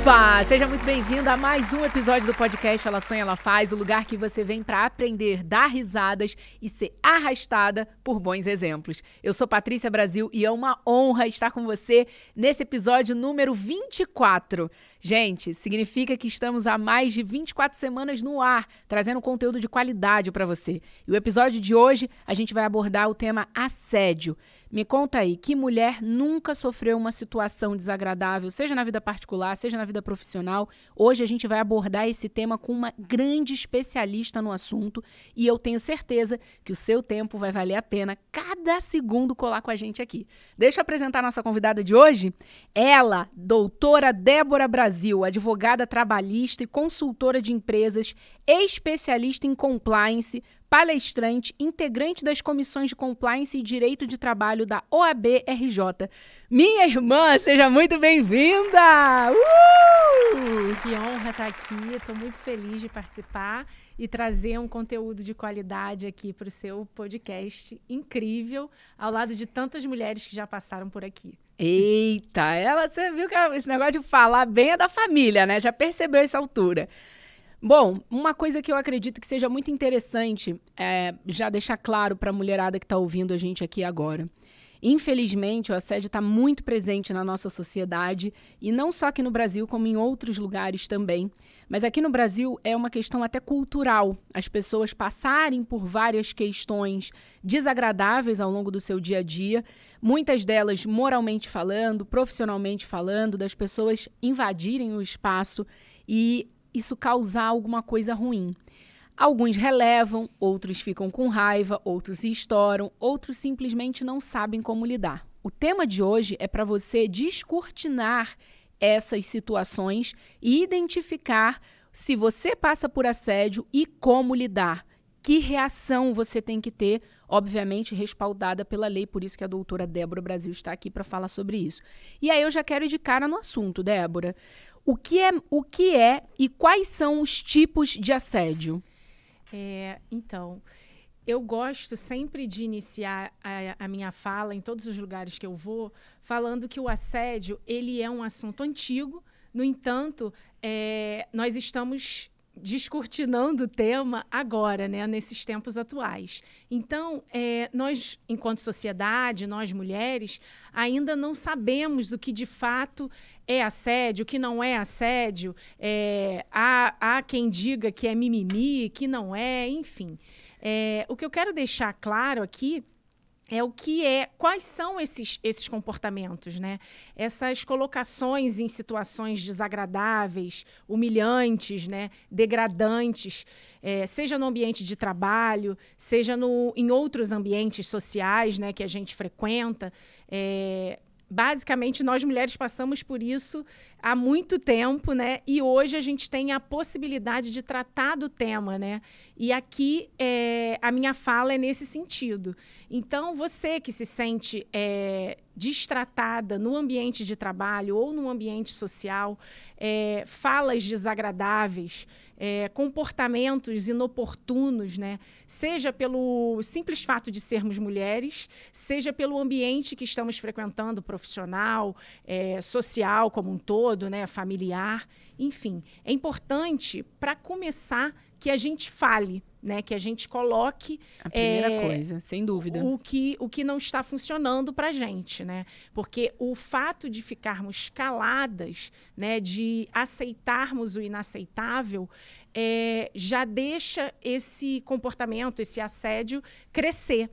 Opa! Seja muito bem-vindo a mais um episódio do podcast Ela Sonha, Ela Faz, o lugar que você vem para aprender, dar risadas e ser arrastada por bons exemplos. Eu sou Patrícia Brasil e é uma honra estar com você nesse episódio número 24. Gente, significa que estamos há mais de 24 semanas no ar, trazendo conteúdo de qualidade para você. E o episódio de hoje a gente vai abordar o tema assédio. Me conta aí, que mulher nunca sofreu uma situação desagradável, seja na vida particular, seja na vida profissional? Hoje a gente vai abordar esse tema com uma grande especialista no assunto e eu tenho certeza que o seu tempo vai valer a pena cada segundo colar com a gente aqui. Deixa eu apresentar nossa convidada de hoje. Ela, doutora Débora Brasil, advogada trabalhista e consultora de empresas, especialista em compliance, palestrante, integrante das comissões de compliance e direito de trabalho da OAB-RJ. Minha irmã, seja muito bem-vinda! Uh! Que honra estar aqui, estou muito feliz de participar e trazer um conteúdo de qualidade aqui para o seu podcast incrível, ao lado de tantas mulheres que já passaram por aqui. Eita, ela, você viu que esse negócio de falar bem é da família, né? Já percebeu essa altura. Bom, uma coisa que eu acredito que seja muito interessante é já deixar claro para a mulherada que está ouvindo a gente aqui agora. Infelizmente, o assédio está muito presente na nossa sociedade e não só aqui no Brasil, como em outros lugares também. Mas aqui no Brasil é uma questão até cultural. As pessoas passarem por várias questões desagradáveis ao longo do seu dia a dia, muitas delas moralmente falando, profissionalmente falando, das pessoas invadirem o espaço e isso causar alguma coisa ruim. Alguns relevam, outros ficam com raiva, outros se estouram, outros simplesmente não sabem como lidar. O tema de hoje é para você descortinar essas situações e identificar se você passa por assédio e como lidar. Que reação você tem que ter, obviamente respaldada pela lei, por isso que a doutora Débora Brasil está aqui para falar sobre isso. E aí eu já quero ir de cara no assunto, Débora. O que é, o que é e quais são os tipos de assédio? É, então, eu gosto sempre de iniciar a, a, minha fala em todos os lugares que eu vou, falando que o assédio ele é um assunto antigo. No entanto, é, nós estamos descortinando o tema agora, né, nesses tempos atuais. Então, é, nós, enquanto sociedade, nós mulheres, ainda não sabemos do que de fato é assédio, o que não é assédio. É, há, há quem diga que é mimimi, que não é, enfim. É, o que eu quero deixar claro aqui é o que é, quais são esses, esses comportamentos, né? Essas colocações em situações desagradáveis, humilhantes, né? degradantes, é, seja no ambiente de trabalho, seja no, em outros ambientes sociais né? que a gente frequenta. É, basicamente nós mulheres passamos por isso há muito tempo, né? E hoje a gente tem a possibilidade de tratar do tema, né? E aqui é, a minha fala é nesse sentido. Então você que se sente é, destratada no ambiente de trabalho ou no ambiente social, é, falas desagradáveis, é, comportamentos inoportunos, né? seja pelo simples fato de sermos mulheres, seja pelo ambiente que estamos frequentando, profissional, é, social como um todo, né? familiar, enfim. É importante, para começar, que a gente fale, né? Que a gente coloque a primeira é, coisa, sem dúvida, o que o que não está funcionando para a gente, né? Porque o fato de ficarmos caladas, né? De aceitarmos o inaceitável, é, já deixa esse comportamento, esse assédio crescer.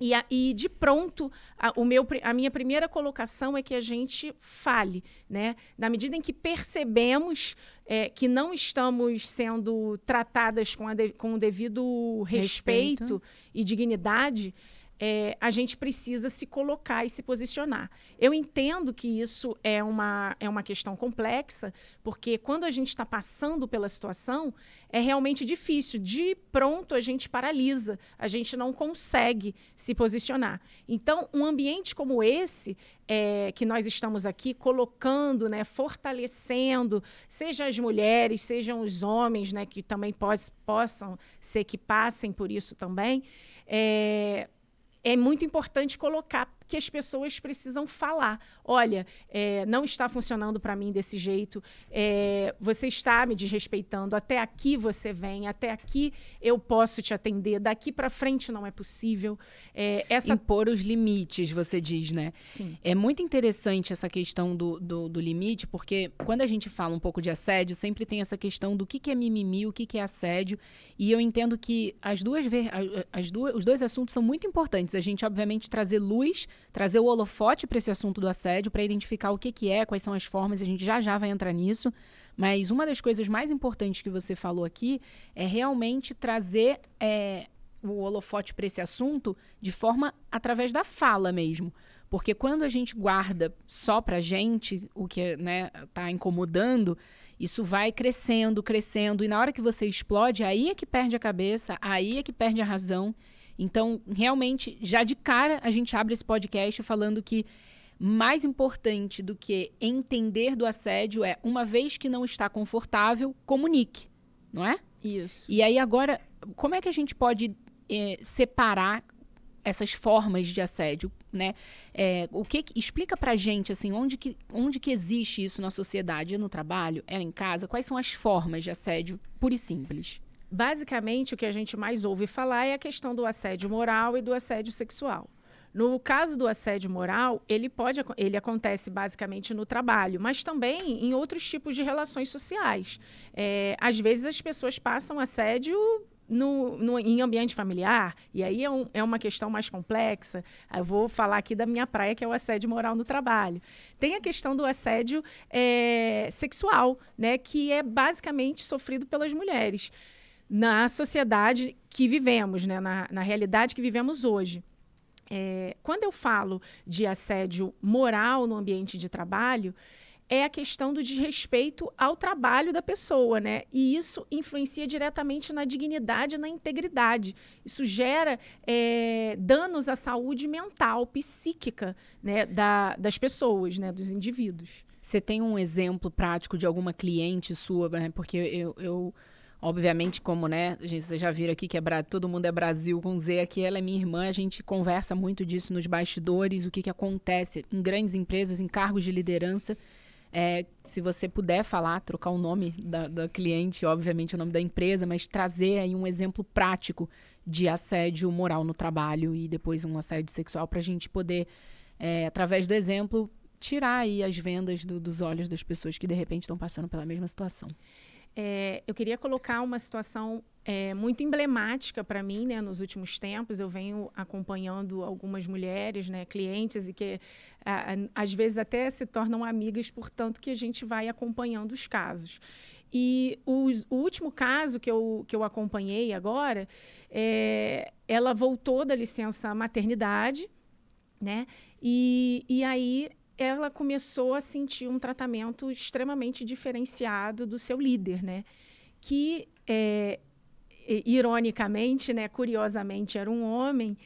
E, a, e, de pronto, a, o meu, a minha primeira colocação é que a gente fale, né? Na medida em que percebemos é, que não estamos sendo tratadas com, de, com o devido respeito, respeito. e dignidade, é, a gente precisa se colocar e se posicionar. Eu entendo que isso é uma, é uma questão complexa, porque quando a gente está passando pela situação, é realmente difícil. De pronto, a gente paralisa, a gente não consegue se posicionar. Então, um ambiente como esse, é, que nós estamos aqui colocando, né, fortalecendo, seja as mulheres, sejam os homens, né, que também pode, possam ser que passem por isso também, é, é muito importante colocar que as pessoas precisam falar. Olha, é, não está funcionando para mim desse jeito. É, você está me desrespeitando. Até aqui você vem. Até aqui eu posso te atender. Daqui para frente não é possível. É, essa... Impor os limites, você diz, né? Sim. É muito interessante essa questão do, do, do, limite, porque quando a gente fala um pouco de assédio, sempre tem essa questão do que, que é mimimi, o que, que é assédio. E eu entendo que as duas, as duas, os dois assuntos são muito importantes. A gente, obviamente, trazer luz trazer o holofote para esse assunto do assédio, para identificar o que, que é, quais são as formas, a gente já já vai entrar nisso. Mas uma das coisas mais importantes que você falou aqui é realmente trazer é, o holofote para esse assunto de forma através da fala mesmo. Porque quando a gente guarda só para gente o que está né, tá incomodando, isso vai crescendo, crescendo. E na hora que você explode, aí é que perde a cabeça, aí é que perde a razão. Então, realmente, já de cara, a gente abre esse podcast falando que mais importante do que entender do assédio é, uma vez que não está confortável, comunique, não é? Isso. E aí, agora, como é que a gente pode é, separar essas formas de assédio, né? É, o que explica pra gente assim, onde que, onde que existe isso na sociedade, é no trabalho, é em casa, quais são as formas de assédio pura e simples? Basicamente, o que a gente mais ouve falar é a questão do assédio moral e do assédio sexual. No caso do assédio moral, ele pode ele acontece basicamente no trabalho, mas também em outros tipos de relações sociais. É, às vezes as pessoas passam assédio no, no, em ambiente familiar, e aí é, um, é, uma questão mais complexa. Eu vou falar aqui da minha praia, que é o assédio moral no trabalho. Tem a questão do assédio é, sexual, né, que é basicamente sofrido pelas mulheres na sociedade que vivemos, né? na, na realidade que vivemos hoje. É, quando eu falo de assédio moral no ambiente de trabalho, é a questão do desrespeito ao trabalho da pessoa, né? E isso influencia diretamente na dignidade e na integridade. Isso gera é, danos à saúde mental, psíquica, né? Da, das pessoas, né? Dos indivíduos. Você tem um exemplo prático de alguma cliente sua, né? Porque eu, eu Obviamente, como, né, gente, vocês já viram aqui que é todo mundo é Brasil com Z aqui, ela é minha irmã, a gente conversa muito disso nos bastidores, o que, que acontece em grandes empresas, em cargos de liderança. É, se você puder falar, trocar o nome da, da cliente, obviamente o nome da empresa, mas trazer aí um exemplo prático de assédio moral no trabalho e depois um assédio sexual para a gente poder, é, através do exemplo, tirar aí as vendas do, dos olhos das pessoas que de repente estão passando pela mesma situação é, eu queria colocar uma situação é, muito emblemática para mim, né, nos últimos tempos. Eu venho acompanhando algumas mulheres, né, clientes, e que a, a, às vezes até se tornam amigas, portanto, que a gente vai acompanhando os casos. E o, o último caso que eu, que eu acompanhei agora, é, ela voltou da licença maternidade, né? E, e aí ela começou a sentir um tratamento extremamente diferenciado do seu líder, né? Que, é, ironicamente, né, curiosamente, era um homem.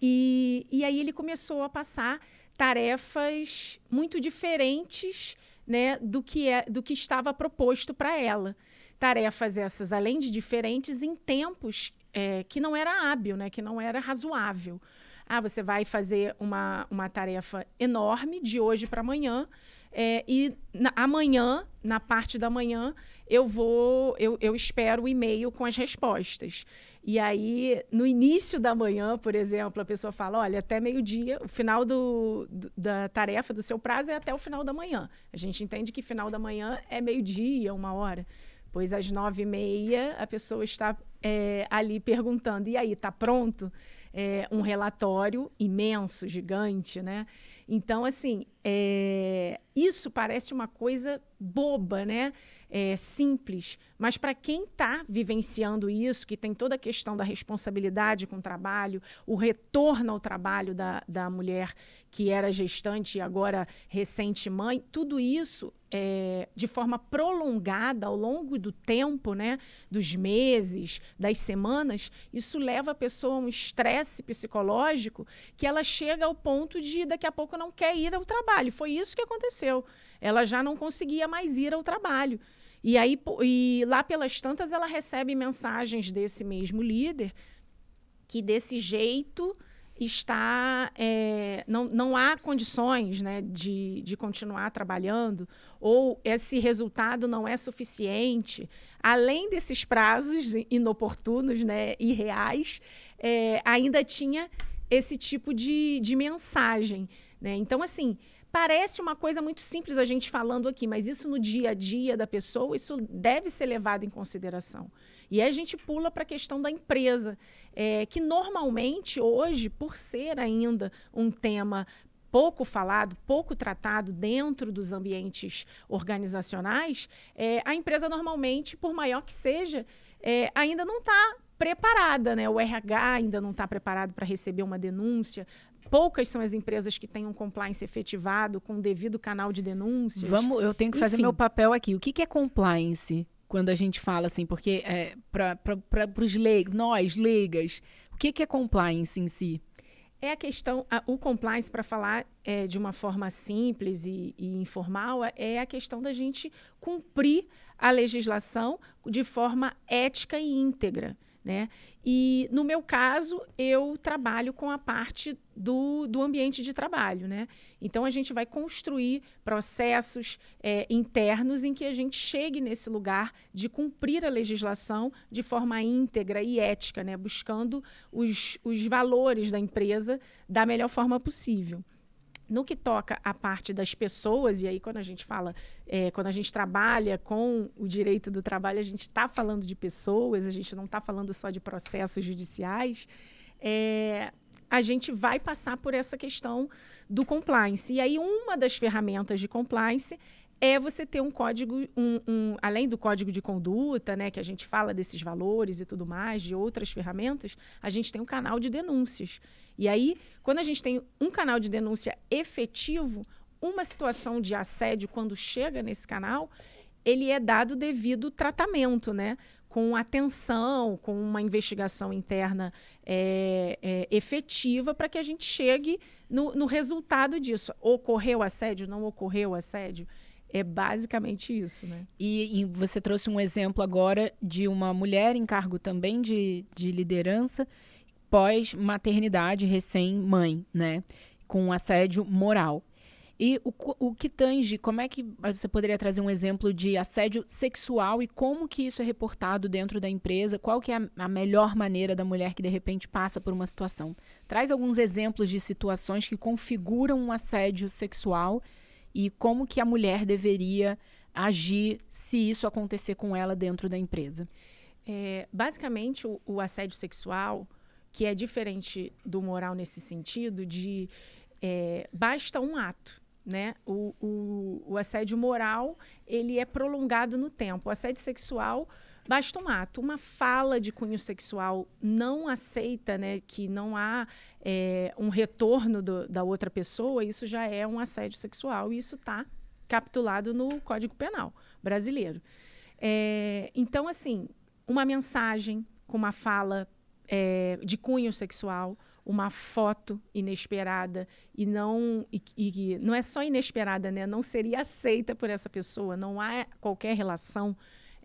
E, e aí ele começou a passar tarefas muito diferentes né, do, que é, do que estava proposto para ela. Tarefas essas, além de diferentes, em tempos é, que não era hábil, né, que não era razoável. Ah, você vai fazer uma, uma tarefa enorme de hoje para amanhã. É, e na, amanhã, na parte da manhã, eu vou, eu, eu espero o e-mail com as respostas. E aí, no início da manhã, por exemplo, a pessoa fala: olha, até meio-dia, o final do, do, da tarefa do seu prazo é até o final da manhã. A gente entende que final da manhã é meio-dia, uma hora. Pois às nove e meia a pessoa está é, ali perguntando: e aí, está pronto? É, um relatório imenso, gigante, né? Então, assim, é, isso parece uma coisa boba, né? É, simples, mas para quem está vivenciando isso, que tem toda a questão da responsabilidade com o trabalho, o retorno ao trabalho da, da mulher que era gestante e agora recente mãe, tudo isso é, de forma prolongada ao longo do tempo, né, dos meses, das semanas, isso leva a pessoa a um estresse psicológico que ela chega ao ponto de daqui a pouco não quer ir ao trabalho. Foi isso que aconteceu. Ela já não conseguia mais ir ao trabalho. E aí, e lá pelas tantas, ela recebe mensagens desse mesmo líder que desse jeito está é, não, não há condições né, de, de continuar trabalhando ou esse resultado não é suficiente, além desses prazos inoportunos né, e reais, é, ainda tinha esse tipo de, de mensagem. Né? Então, assim, parece uma coisa muito simples a gente falando aqui, mas isso no dia a dia da pessoa, isso deve ser levado em consideração. E aí a gente pula para a questão da empresa, é, que normalmente hoje, por ser ainda um tema pouco falado, pouco tratado dentro dos ambientes organizacionais, é, a empresa normalmente, por maior que seja, é, ainda não está preparada, né? O RH ainda não está preparado para receber uma denúncia. Poucas são as empresas que têm um compliance efetivado com o devido canal de denúncias. Vamos, eu tenho que Enfim. fazer meu papel aqui. O que, que é compliance? Quando a gente fala assim, porque é, para os leigos, nós, leigas, o que, que é compliance em si? É a questão, a, o compliance, para falar é, de uma forma simples e, e informal, é, é a questão da gente cumprir a legislação de forma ética e íntegra. Né? E no meu caso, eu trabalho com a parte do, do ambiente de trabalho. Né? Então a gente vai construir processos é, internos em que a gente chegue nesse lugar de cumprir a legislação de forma íntegra e ética, né? buscando os, os valores da empresa da melhor forma possível no que toca à parte das pessoas, e aí quando a gente fala, é, quando a gente trabalha com o direito do trabalho, a gente está falando de pessoas, a gente não está falando só de processos judiciais, é, a gente vai passar por essa questão do compliance. E aí, uma das ferramentas de compliance é você ter um código, um, um, além do código de conduta, né, que a gente fala desses valores e tudo mais, de outras ferramentas, a gente tem um canal de denúncias. E aí, quando a gente tem um canal de denúncia efetivo, uma situação de assédio, quando chega nesse canal, ele é dado devido tratamento, né? Com atenção, com uma investigação interna é, é, efetiva para que a gente chegue no, no resultado disso. Ocorreu assédio? Não ocorreu assédio? É basicamente isso, né? E, e, você trouxe um exemplo agora de uma mulher em cargo também de, de liderança pós-maternidade, recém-mãe, né? Com assédio moral. E o, o que tange, como é que você poderia trazer um exemplo de assédio sexual e como que isso é reportado dentro da empresa? Qual que é a, a, melhor maneira da mulher que de repente passa por uma situação? Traz alguns exemplos de situações que configuram um assédio sexual e como que a mulher deveria agir se isso acontecer com ela dentro da empresa. É, basicamente, o, o assédio sexual que é diferente do moral nesse sentido de é, basta um ato. Né? O, o, o, assédio moral ele é prolongado no tempo. O assédio sexual basta um ato, uma fala de cunho sexual não aceita, né, que não há é, um retorno do, da outra pessoa, isso já é um assédio sexual e isso está capitulado no Código Penal brasileiro. É, então, assim, uma mensagem com uma fala é, de cunho sexual, uma foto inesperada e não e, e, não é só inesperada, né? Não seria aceita por essa pessoa. Não há qualquer relação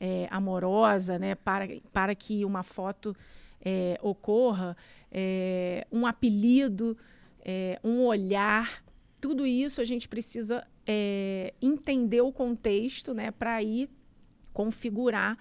é, amorosa, né? Para para que uma foto é, ocorra, é, um apelido, é, um olhar, tudo isso a gente precisa é, entender o contexto, né? Para ir configurar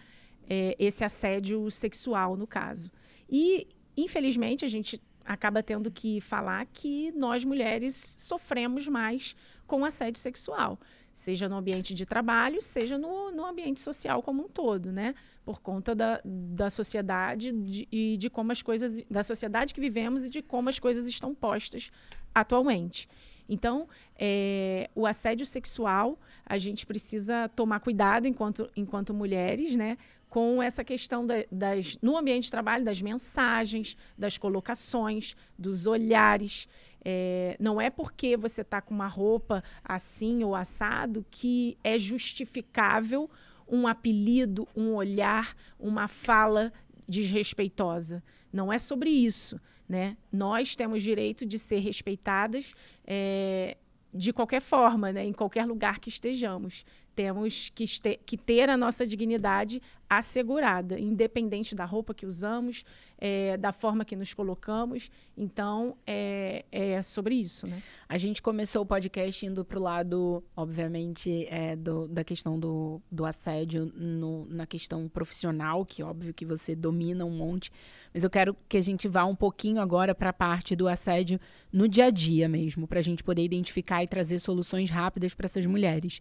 esse assédio sexual no caso. E, infelizmente, a gente acaba tendo que falar que nós mulheres sofremos mais com assédio sexual, seja no ambiente de trabalho, seja no, no ambiente social como um todo, né? Por conta da, da sociedade de, e de como as coisas, da sociedade que vivemos e de como as coisas estão postas atualmente. Então, é, o assédio sexual, a gente precisa tomar cuidado enquanto, enquanto mulheres, né? com essa questão da, das, no ambiente de trabalho, das mensagens, das colocações, dos olhares. É, não é porque você está com uma roupa assim ou assado que é justificável um apelido, um olhar, uma fala desrespeitosa. Não é sobre isso. Né? Nós temos direito de ser respeitadas é, de qualquer forma, né? em qualquer lugar que estejamos. Temos que, que ter a nossa dignidade assegurada, independente da roupa que usamos, é, da forma que nos colocamos. Então, é, é sobre isso. Né? A gente começou o podcast indo para o lado, obviamente, é, do, da questão do, do assédio no, na questão profissional, que óbvio que você domina um monte. Mas eu quero que a gente vá um pouquinho agora para a parte do assédio no dia a dia mesmo, para a gente poder identificar e trazer soluções rápidas para essas mulheres.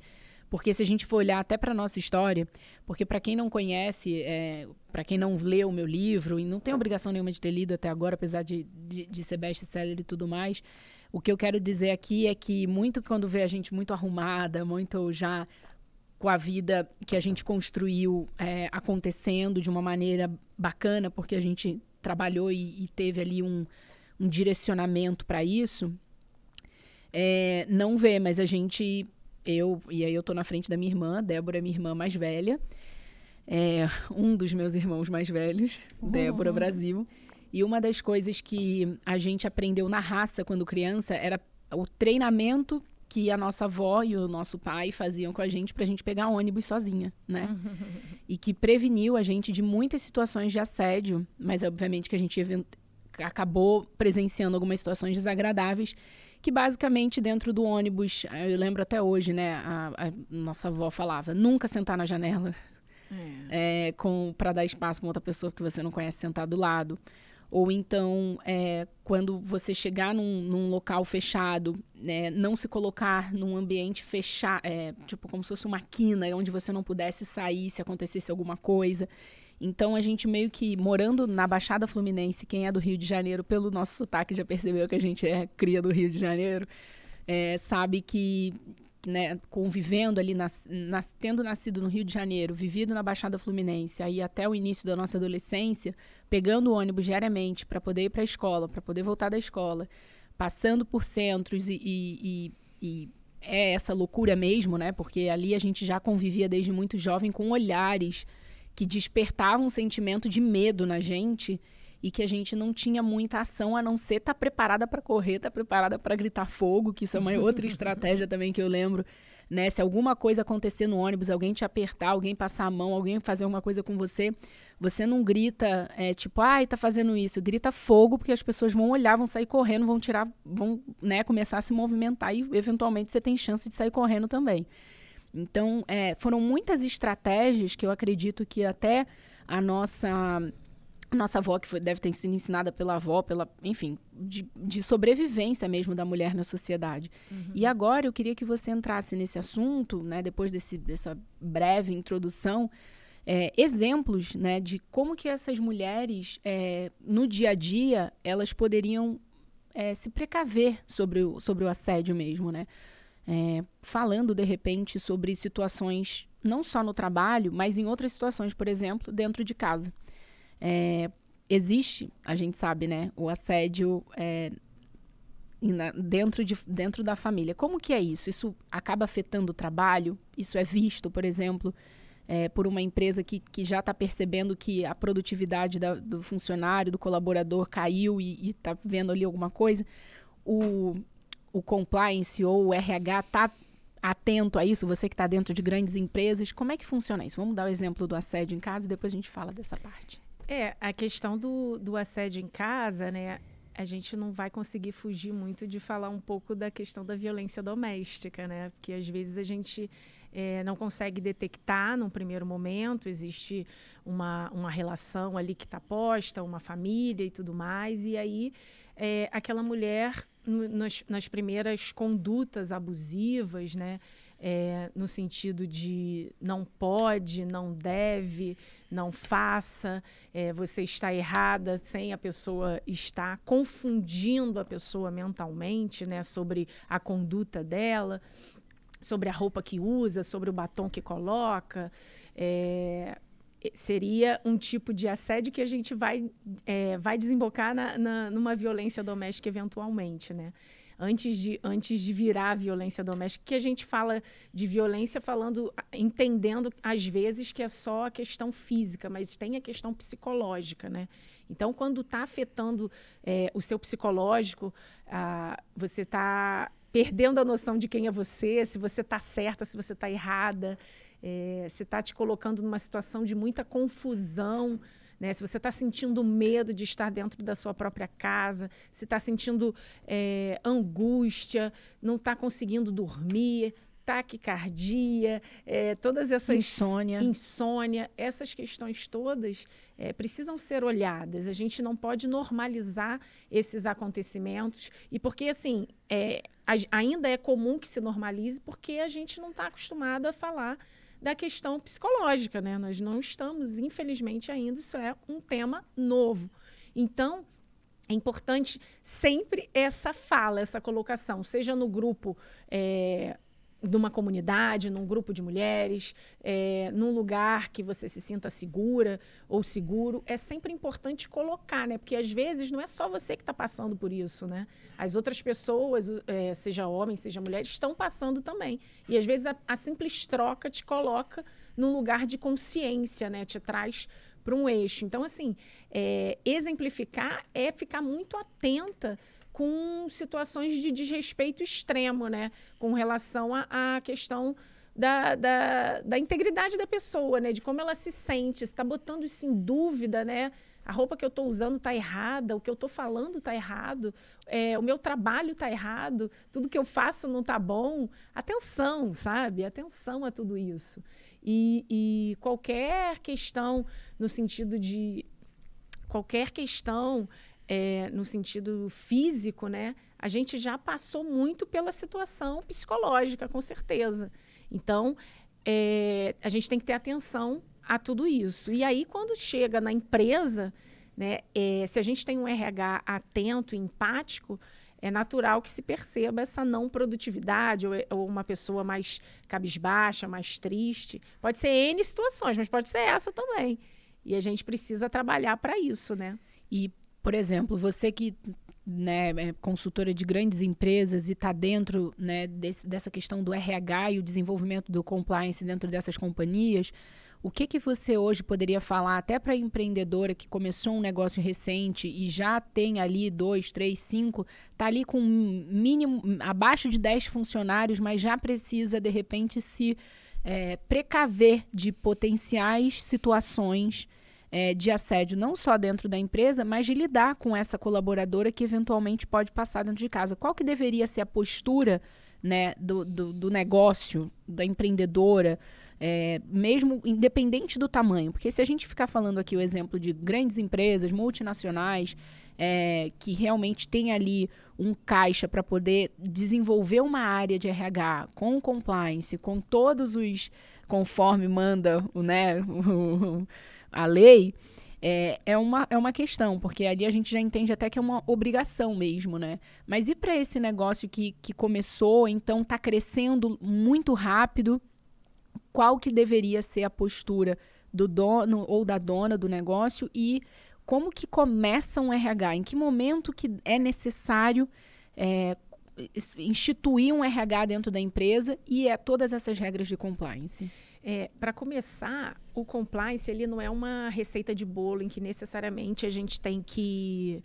Porque se a gente for olhar até para nossa história, porque para quem não conhece, é, para quem não leu o meu livro, e não tem obrigação nenhuma de ter lido até agora, apesar de, de, de ser best-seller e tudo mais, o que eu quero dizer aqui é que muito quando vê a gente muito arrumada, muito já com a vida que a gente construiu é, acontecendo de uma maneira bacana, porque a gente trabalhou e, e teve ali um, um direcionamento para isso, é, não vê, mas a gente eu, e aí eu tô na frente da minha irmã, Débora é minha irmã mais velha, é um dos meus irmãos mais velhos, uhum. Débora Brasil. E uma das coisas que a gente aprendeu na raça quando criança era o treinamento que a nossa avó e o nosso pai faziam com a gente para a gente pegar ônibus sozinha, né? e que preveniu a gente de muitas situações de assédio, mas obviamente que a gente acabou presenciando algumas situações desagradáveis que basicamente dentro do ônibus, eu lembro até hoje, né? A, a nossa avó falava, nunca sentar na janela é. É, para dar espaço para outra pessoa que você não conhece sentar do lado. Ou então, é, quando você chegar num, num local fechado, né, não se colocar num ambiente fechado, é, tipo como se fosse uma quina, onde você não pudesse sair se acontecesse alguma coisa. Então a gente meio que morando na Baixada Fluminense, quem é do Rio de Janeiro, pelo nosso sotaque já percebeu que a gente é cria do Rio de Janeiro, é, sabe que né, convivendo ali, nas, nas, tendo nascido no Rio de Janeiro, vivido na Baixada Fluminense, aí até o início da nossa adolescência, pegando o ônibus diariamente para poder ir para a escola, para poder voltar da escola, passando por centros e, e, e, e é essa loucura mesmo, né? Porque ali a gente já convivia desde muito jovem com olhares que despertava um sentimento de medo na gente e que a gente não tinha muita ação a não ser estar tá preparada para correr, estar tá preparada para gritar fogo, que isso é uma outra estratégia também que eu lembro. Né? Se alguma coisa acontecer no ônibus, alguém te apertar, alguém passar a mão, alguém fazer alguma coisa com você, você não grita, é, tipo, ai, tá fazendo isso. Grita fogo, porque as pessoas vão olhar, vão sair correndo, vão tirar, vão né, começar a se movimentar e eventualmente você tem chance de sair correndo também. Então, é, foram muitas estratégias que eu acredito que até a nossa nossa avó, que foi, deve ter sido ensinada pela avó, pela, enfim, de, de sobrevivência mesmo da mulher na sociedade. Uhum. E agora eu queria que você entrasse nesse assunto, né, depois desse, dessa breve introdução, é, exemplos né, de como que essas mulheres, é, no dia a dia, elas poderiam é, se precaver sobre o, sobre o assédio mesmo, né? É, falando de repente sobre situações não só no trabalho, mas em outras situações, por exemplo, dentro de casa. É, existe, a gente sabe, né, o assédio é, dentro, de, dentro da família. Como que é isso? Isso acaba afetando o trabalho? Isso é visto, por exemplo, é, por uma empresa que, que já está percebendo que a produtividade da, do funcionário, do colaborador caiu e está vendo ali alguma coisa? O, o compliance ou o RH está atento a isso? Você que está dentro de grandes empresas, como é que funciona isso? Vamos dar o exemplo do assédio em casa e depois a gente fala dessa parte. É, a questão do, do assédio em casa, né? A gente não vai conseguir fugir muito de falar um pouco da questão da violência doméstica, né? Porque às vezes a gente é, não consegue detectar num primeiro momento, existe uma, uma relação ali que está posta, uma família e tudo mais, e aí é, aquela mulher nas, nas, primeiras condutas abusivas, né? É, no sentido de não pode, não deve, não faça, é, você está errada sem a pessoa estar confundindo a pessoa mentalmente né, sobre a conduta dela, sobre a roupa que usa, sobre o batom que coloca. É, seria um tipo de assédio que a gente vai, é, vai desembocar na, na, numa violência doméstica eventualmente, né? Antes de, antes de virar violência doméstica, que a gente fala de violência falando, entendendo às vezes que é só a questão física, mas tem a questão psicológica, né? Então, quando está afetando é, o seu psicológico, ah, você está perdendo a noção de quem é você, se você está certa, se você está errada, é, se está te colocando numa situação de muita confusão. Né? Se você está sentindo medo de estar dentro da sua própria casa, se está sentindo é, angústia, não está conseguindo dormir, taquicardia, é, todas essas. Insônia. Insônia, essas questões todas é, precisam ser olhadas. A gente não pode normalizar esses acontecimentos. E porque, assim, é, ainda é comum que se normalize, porque a gente não está acostumado a falar da questão psicológica, né? Nós não estamos, infelizmente, ainda, isso é um tema novo. Então, é importante sempre essa fala, essa colocação, seja no grupo é, de uma comunidade, num grupo de mulheres, é, num lugar que você se sinta segura ou seguro, é sempre importante colocar, né? Porque às vezes não é só você que está passando por isso, né? As outras pessoas, é, seja homem, seja mulher, estão passando também. E às vezes a, a simples troca te coloca num lugar de consciência, né? Te traz para um eixo. Então, assim, é, exemplificar é ficar muito atenta com situações de desrespeito extremo, né? Com relação à questão da, da, da, integridade da pessoa, né? De como ela se sente, se está botando isso em dúvida, né? A roupa que eu estou usando está errada, o que eu estou falando está errado, é, o meu trabalho está errado, tudo que eu faço não está bom. Atenção, sabe? Atenção a tudo isso. E, e qualquer questão no sentido de qualquer questão é, no sentido físico, né? A gente já passou muito pela situação psicológica, com certeza. Então, é, a gente tem que ter atenção a tudo isso. E aí, quando chega na empresa, né, é, se a gente tem um RH atento e empático, é natural que se perceba essa não produtividade ou, ou, uma pessoa mais cabisbaixa, mais triste. Pode ser N situações, mas pode ser essa também. E a gente precisa trabalhar para isso, né? E por exemplo, você que né, é consultora de grandes empresas e está dentro né, desse, dessa questão do RH e o desenvolvimento do compliance dentro dessas companhias, o que, que você hoje poderia falar até para a empreendedora que começou um negócio recente e já tem ali dois, três, cinco, está ali com mínimo abaixo de 10 funcionários, mas já precisa de repente se é, precaver de potenciais situações é, de assédio, não só dentro da empresa, mas de lidar com essa colaboradora que eventualmente pode passar dentro de casa. Qual que deveria ser a postura né, do, do, do negócio, da empreendedora, é, mesmo independente do tamanho? Porque se a gente ficar falando aqui o exemplo de grandes empresas, multinacionais, é, que realmente tem ali um caixa para poder desenvolver uma área de RH com compliance, com todos os conforme manda né, o, a lei, é, é, uma, é uma questão, porque ali a gente já entende até que é uma obrigação mesmo, né? Mas e para esse negócio que, que começou, então está crescendo muito rápido, qual que deveria ser a postura do dono ou da dona do negócio e como que começa um RH? Em que momento que é necessário é, instituir um RH dentro da empresa e é todas essas regras de compliance? É, para começar, o compliance ele não é uma receita de bolo em que necessariamente a gente tem que,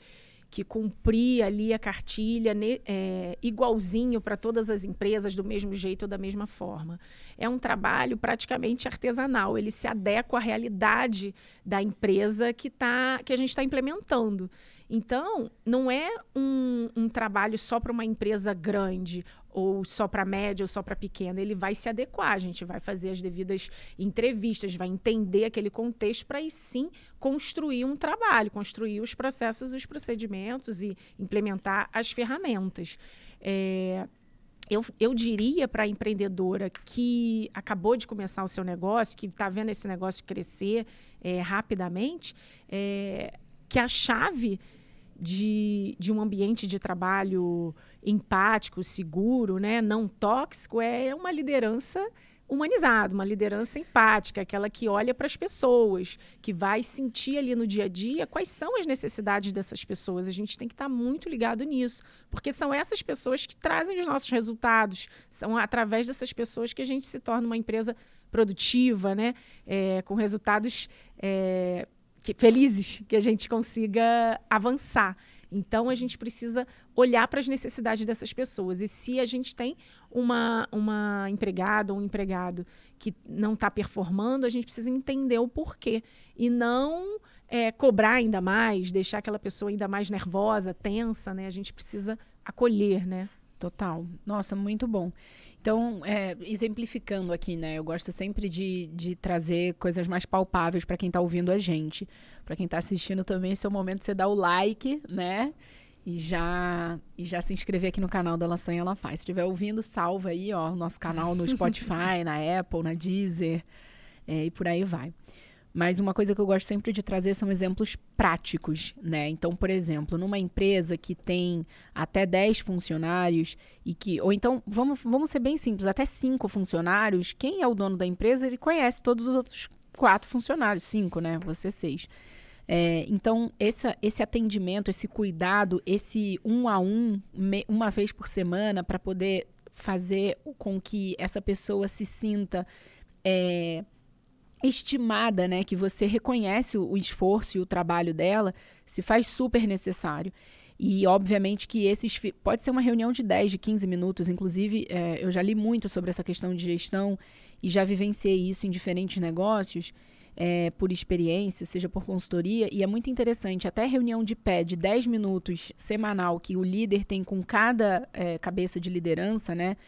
que cumprir ali a cartilha é, igualzinho para todas as empresas, do mesmo jeito ou da mesma forma. É um trabalho praticamente artesanal, ele se adequa à realidade da empresa que, tá, que a gente está implementando. Então, não é um, um trabalho só para uma empresa grande ou só para média ou só para pequena, ele vai se adequar, a gente vai fazer as devidas entrevistas, vai entender aquele contexto para aí sim construir um trabalho, construir os processos, os procedimentos e implementar as ferramentas. É, eu, eu diria para a empreendedora que acabou de começar o seu negócio, que está vendo esse negócio crescer é, rapidamente, é, que a chave de, de um ambiente de trabalho empático, seguro, né, não tóxico, é uma liderança humanizada, uma liderança empática, aquela que olha para as pessoas, que vai sentir ali no dia a dia quais são as necessidades dessas pessoas. A gente tem que estar muito ligado nisso, porque são essas pessoas que trazem os nossos resultados, são através dessas pessoas que a gente se torna uma empresa produtiva, né, é, com resultados é, que, felizes, que a gente consiga avançar. Então a gente precisa olhar para as necessidades dessas pessoas. E se a gente tem uma, uma empregada ou um empregado que não está performando, a gente precisa entender o porquê. E não é, cobrar ainda mais, deixar aquela pessoa ainda mais nervosa, tensa, né? A gente precisa acolher, né? Total. Nossa, muito bom. Então, é, exemplificando aqui, né? Eu gosto sempre de, de trazer coisas mais palpáveis para quem está ouvindo a gente. Para quem está assistindo também, esse é o momento de você dar o like, né? E já, e já se inscrever aqui no canal da Laçanha Ela Faz. Se estiver ouvindo, salva aí, ó, o nosso canal no Spotify, na Apple, na Deezer, é, e por aí vai. Mas uma coisa que eu gosto sempre de trazer são exemplos práticos, né? Então, por exemplo, numa empresa que tem até 10 funcionários e que. Ou então, vamos, vamos ser bem simples, até 5 funcionários, quem é o dono da empresa, ele conhece todos os outros quatro funcionários, cinco, né? Você seis. É, então, essa, esse atendimento, esse cuidado, esse um a um, me, uma vez por semana, para poder fazer com que essa pessoa se sinta. É, estimada, né, que você reconhece o, esforço e o trabalho dela, se faz super necessário. E, obviamente, que esses. Pode ser uma reunião de 10, de 15 minutos. Inclusive, é, eu já li muito sobre essa questão de gestão e já vivenciei isso em diferentes negócios, é, por experiência, seja por consultoria. E é muito interessante. Até reunião de pé de 10 minutos semanal que o líder tem com cada é, cabeça de liderança, né?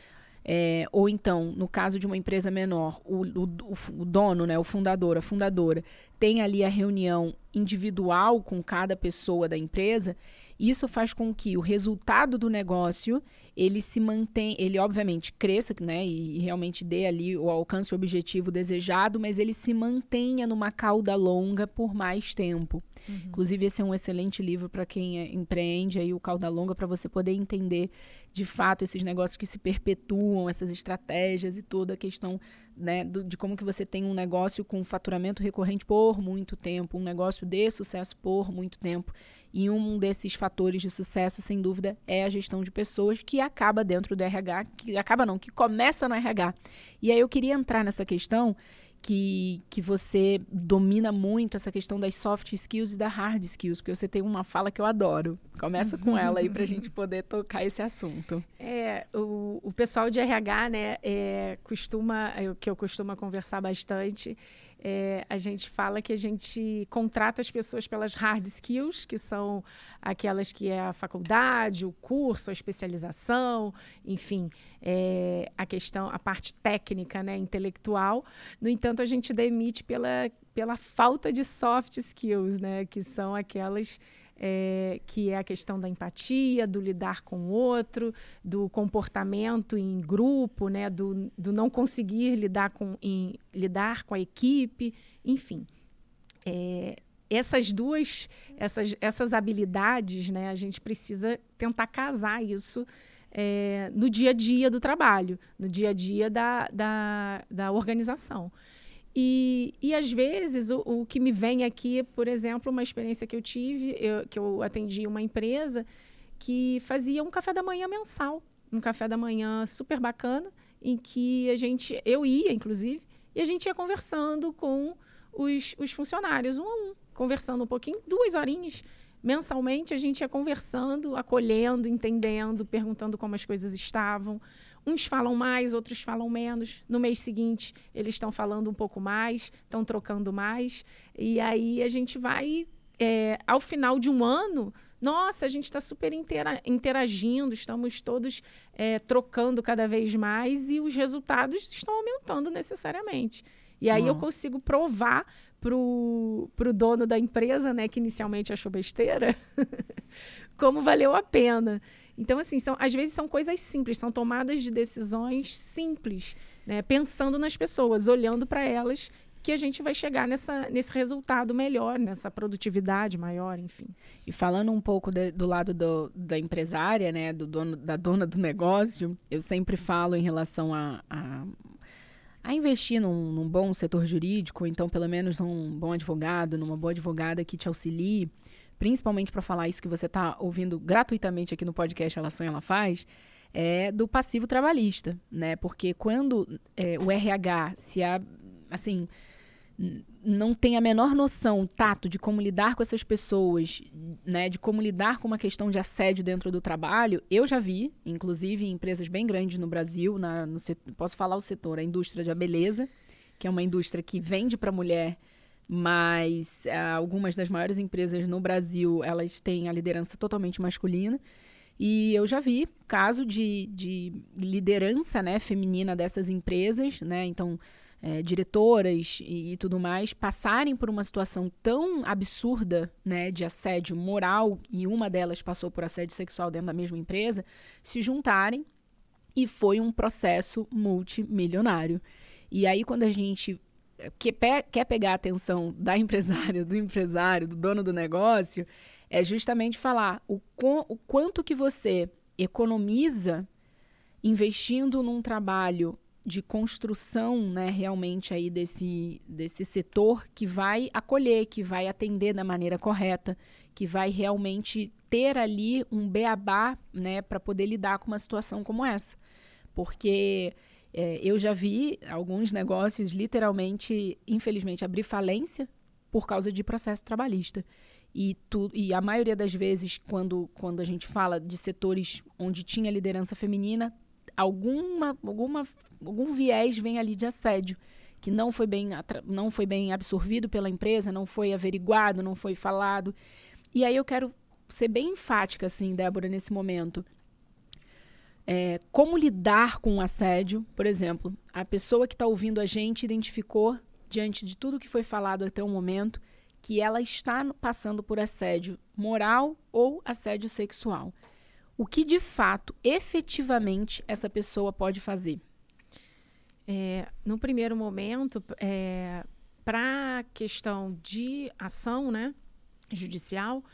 É, ou então, no caso de uma empresa menor, o, o, o, dono, né, o fundador, a fundadora, tem ali a reunião individual com cada pessoa da empresa, isso faz com que o resultado do negócio ele se mantém, ele obviamente cresça, né, e, realmente dê ali o alcance o objetivo desejado, mas ele se mantenha numa cauda longa por mais tempo. Uhum. Inclusive esse é um excelente livro para quem é, empreende aí o cauda longa para você poder entender de fato esses negócios que se perpetuam, essas estratégias e toda a questão né, do, de como que você tem um negócio com faturamento recorrente por muito tempo, um negócio de sucesso por muito tempo. E um desses fatores de sucesso, sem dúvida, é a gestão de pessoas, que acaba dentro do RH, que acaba não, que começa no RH. E aí eu queria entrar nessa questão que, que você domina muito essa questão das soft skills e da hard skills, porque você tem uma fala que eu adoro. Começa com ela aí para a gente poder tocar esse assunto. É, o, o pessoal de RH, né, é, costuma, é, que eu costumo conversar bastante, é, a gente fala que a gente contrata as pessoas pelas hard skills, que são aquelas que é a faculdade, o curso, a especialização, enfim, é, a questão, a parte técnica, né, intelectual. No entanto, a gente demite pela, pela falta de soft skills, né, que são aquelas é, que é a questão da empatia, do lidar com o outro, do comportamento em grupo, né, do, do não conseguir lidar com, em, lidar com a equipe, enfim. É, essas duas, essas, essas habilidades, né, a gente precisa tentar casar isso é, no dia a dia do trabalho, no dia a dia da, da, da organização. E, e às vezes o, o, que me vem aqui, por exemplo, uma experiência que eu tive, eu, que eu atendi uma empresa que fazia um café da manhã mensal, um café da manhã super bacana, em que a gente, eu ia inclusive, e a gente ia conversando com os, os funcionários, um a um, conversando um pouquinho, duas horinhas. Mensalmente a gente ia conversando, acolhendo, entendendo, perguntando como as coisas estavam, Uns falam mais, outros falam menos. No mês seguinte, eles estão falando um pouco mais, estão trocando mais. E aí a gente vai, é, ao final de um ano, nossa, a gente está super intera interagindo, estamos todos é, trocando cada vez mais e os resultados estão aumentando necessariamente. E aí uhum. eu consigo provar para o dono da empresa, né, que inicialmente achou besteira, como valeu a pena. Então, assim, são, às vezes são coisas simples, são tomadas de decisões simples, né? pensando nas pessoas, olhando para elas, que a gente vai chegar nessa, nesse resultado melhor, nessa produtividade maior, enfim. E falando um pouco de, do lado do, da empresária, né, do dono, da dona do negócio, eu sempre falo em relação a, a a investir num, num, bom setor jurídico, então pelo menos num bom advogado, numa boa advogada que te auxilie, principalmente para falar isso que você está ouvindo gratuitamente aqui no podcast Ela Sonha, Ela Faz, é do passivo trabalhista, né? Porque quando é, o RH se, a, assim, não tem a menor noção, tato, de como lidar com essas pessoas, né, de como lidar com uma questão de assédio dentro do trabalho, eu já vi, inclusive em empresas bem grandes no Brasil, na, no posso falar o setor, a indústria da beleza, que é uma indústria que vende para mulher, mas ah, algumas das maiores empresas no Brasil, elas têm a liderança totalmente masculina. E eu já vi caso de, de liderança né, feminina dessas empresas, né? Então, é, diretoras e, e, tudo mais passarem por uma situação tão absurda né, de assédio moral, e uma delas passou por assédio sexual dentro da mesma empresa, se juntarem e foi um processo multimilionário. E aí, quando a gente é, quer, quer pegar a atenção da empresária, do empresário, do dono do negócio, é justamente falar o, o quanto que você economiza investindo num trabalho de construção, né, realmente aí desse, desse setor que vai acolher, que vai atender da maneira correta, que vai realmente ter ali um beabá, né, para poder lidar com uma situação como essa. Porque é, eu já vi alguns negócios literalmente, infelizmente, abrir falência por causa de processo trabalhista. E, tu, e a maioria das vezes, quando, quando a gente fala de setores onde tinha liderança feminina, alguma, alguma, algum viés vem ali de assédio que não foi bem não foi bem absorvido pela empresa, não foi averiguado, não foi falado. E aí eu quero ser bem enfática, assim, Débora, nesse momento. É, como lidar com o assédio? Por exemplo, a pessoa que está ouvindo a gente identificou, diante de tudo que foi falado até o momento, que ela está passando por assédio moral ou assédio sexual o que de fato, efetivamente, essa pessoa pode fazer? É, no primeiro momento, é, para a questão de ação né, judicial,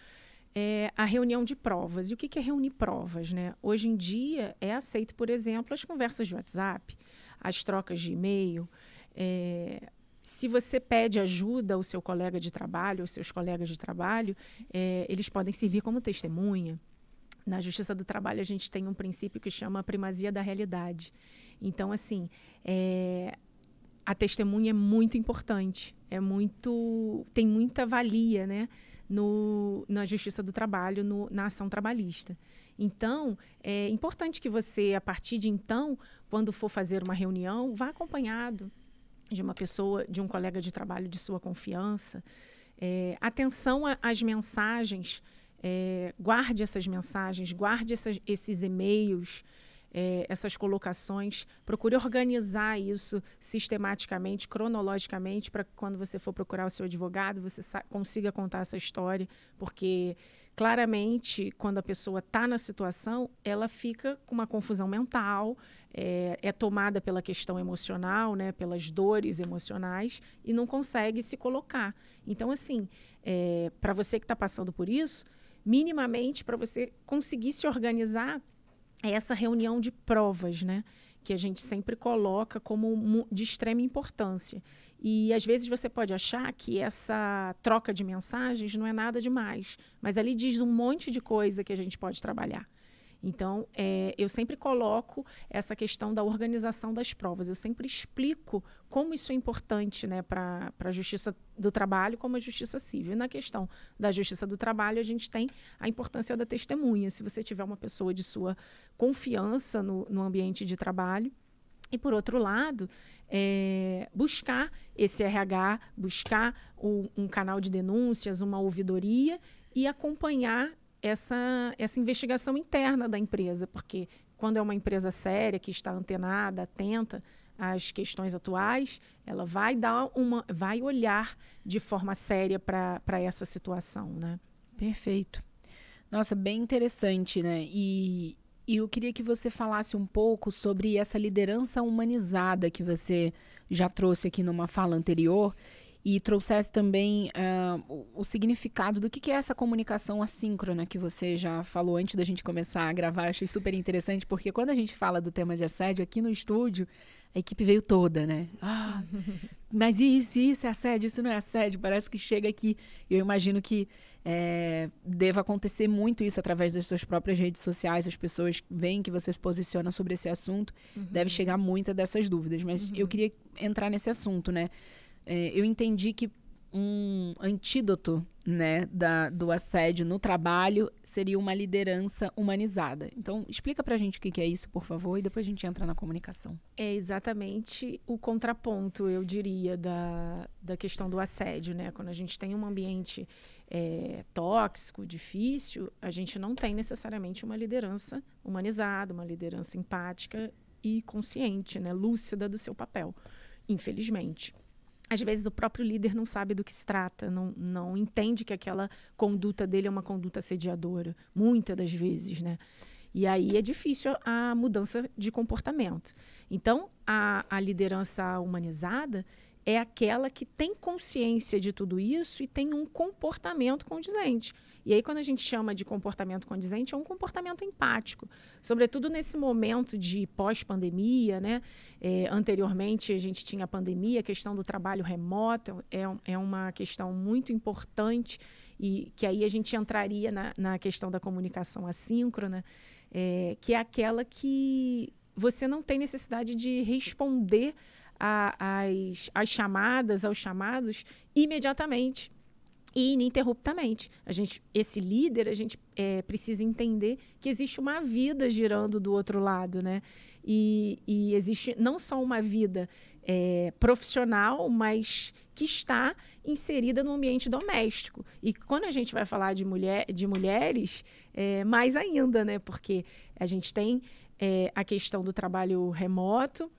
é a reunião de provas. E o que, é reunir provas? Né? Hoje em dia é aceito, por exemplo, as conversas de WhatsApp, as trocas de e-mail. É, se você pede ajuda ao seu colega de trabalho, aos seus colegas de trabalho, é, eles podem servir como testemunha na Justiça do Trabalho a gente tem um princípio que chama a primazia da realidade. Então, assim, é, a testemunha é muito importante, é muito, tem muita valia, né, no, na Justiça do Trabalho, no, na ação trabalhista. Então, é importante que você, a partir de então, quando for fazer uma reunião, vá acompanhado de uma pessoa, de um colega de trabalho de sua confiança. É, atenção às mensagens é, guarde essas mensagens, guarde essas, esses e-mails, é, essas colocações. Procure organizar isso sistematicamente, cronologicamente, para quando você for procurar o seu advogado, você consiga contar essa história, porque claramente, quando a pessoa está na situação, ela fica com uma confusão mental, é, é, tomada pela questão emocional, né, pelas dores emocionais, e não consegue se colocar. Então, assim, é, para você que está passando por isso, minimamente para você conseguir se organizar é essa reunião de provas, né? Que a gente sempre coloca como de extrema importância. E às vezes você pode achar que essa troca de mensagens não é nada demais, mas ali diz um monte de coisa que a gente pode trabalhar. Então, é, eu sempre coloco essa questão da organização das provas. Eu sempre explico como isso é importante né, para a justiça do trabalho, como a justiça civil. E na questão da justiça do trabalho, a gente tem a importância da testemunha. Se você tiver uma pessoa de sua confiança no, no ambiente de trabalho. E, por outro lado, é, buscar esse RH, buscar um, um canal de denúncias, uma ouvidoria e acompanhar essa, essa investigação interna da empresa, porque quando é uma empresa séria, que está antenada, atenta às questões atuais, ela vai dar uma, vai olhar de forma séria para essa situação, né? Perfeito. Nossa, bem interessante, né? E, e eu queria que você falasse um pouco sobre essa liderança humanizada que você já trouxe aqui numa fala anterior e trouxesse também uh, o, o, significado do que, que, é essa comunicação assíncrona que você já falou antes da gente começar a gravar. Achei super interessante, porque quando a gente fala do tema de assédio aqui no estúdio, a equipe veio toda, né? Ah, mas isso, isso é assédio, isso não é assédio. Parece que chega aqui. Eu imagino que é, deva acontecer muito isso através das suas próprias redes sociais. As pessoas veem que você se posiciona sobre esse assunto. Uhum. Deve chegar muitas dessas dúvidas. Mas uhum. eu queria entrar nesse assunto, né? É, eu entendi que um antídoto né, da, do assédio no trabalho seria uma liderança humanizada. Então, explica para a gente o que, que é isso, por favor, e depois a gente entra na comunicação. É exatamente o contraponto, eu diria, da, da questão do assédio. Né? Quando a gente tem um ambiente é, tóxico, difícil, a gente não tem necessariamente uma liderança humanizada, uma liderança empática e consciente, né, lúcida do seu papel, infelizmente às vezes o próprio líder não sabe do que se trata, não, não entende que aquela conduta dele é uma conduta assediadora, muitas das vezes, né? E aí é difícil a mudança de comportamento. Então, a, a liderança humanizada é aquela que tem consciência de tudo isso e tem um comportamento condizente. E aí, quando a gente chama de comportamento condizente, é um comportamento empático, sobretudo nesse momento de pós-pandemia, né? É, anteriormente, a gente tinha a pandemia, a questão do trabalho remoto é, é uma questão muito importante e que aí a gente entraria na, na questão da comunicação assíncrona, é, que é aquela que você não tem necessidade de responder às as chamadas, aos chamados imediatamente e ininterruptamente. A gente, esse líder, a gente é, precisa entender que existe uma vida girando do outro lado, né? E, e existe não só uma vida é, profissional, mas que está inserida no ambiente doméstico. E quando a gente vai falar de, mulher, de mulheres, é, mais ainda, né? Porque a gente tem é, a questão do trabalho remoto,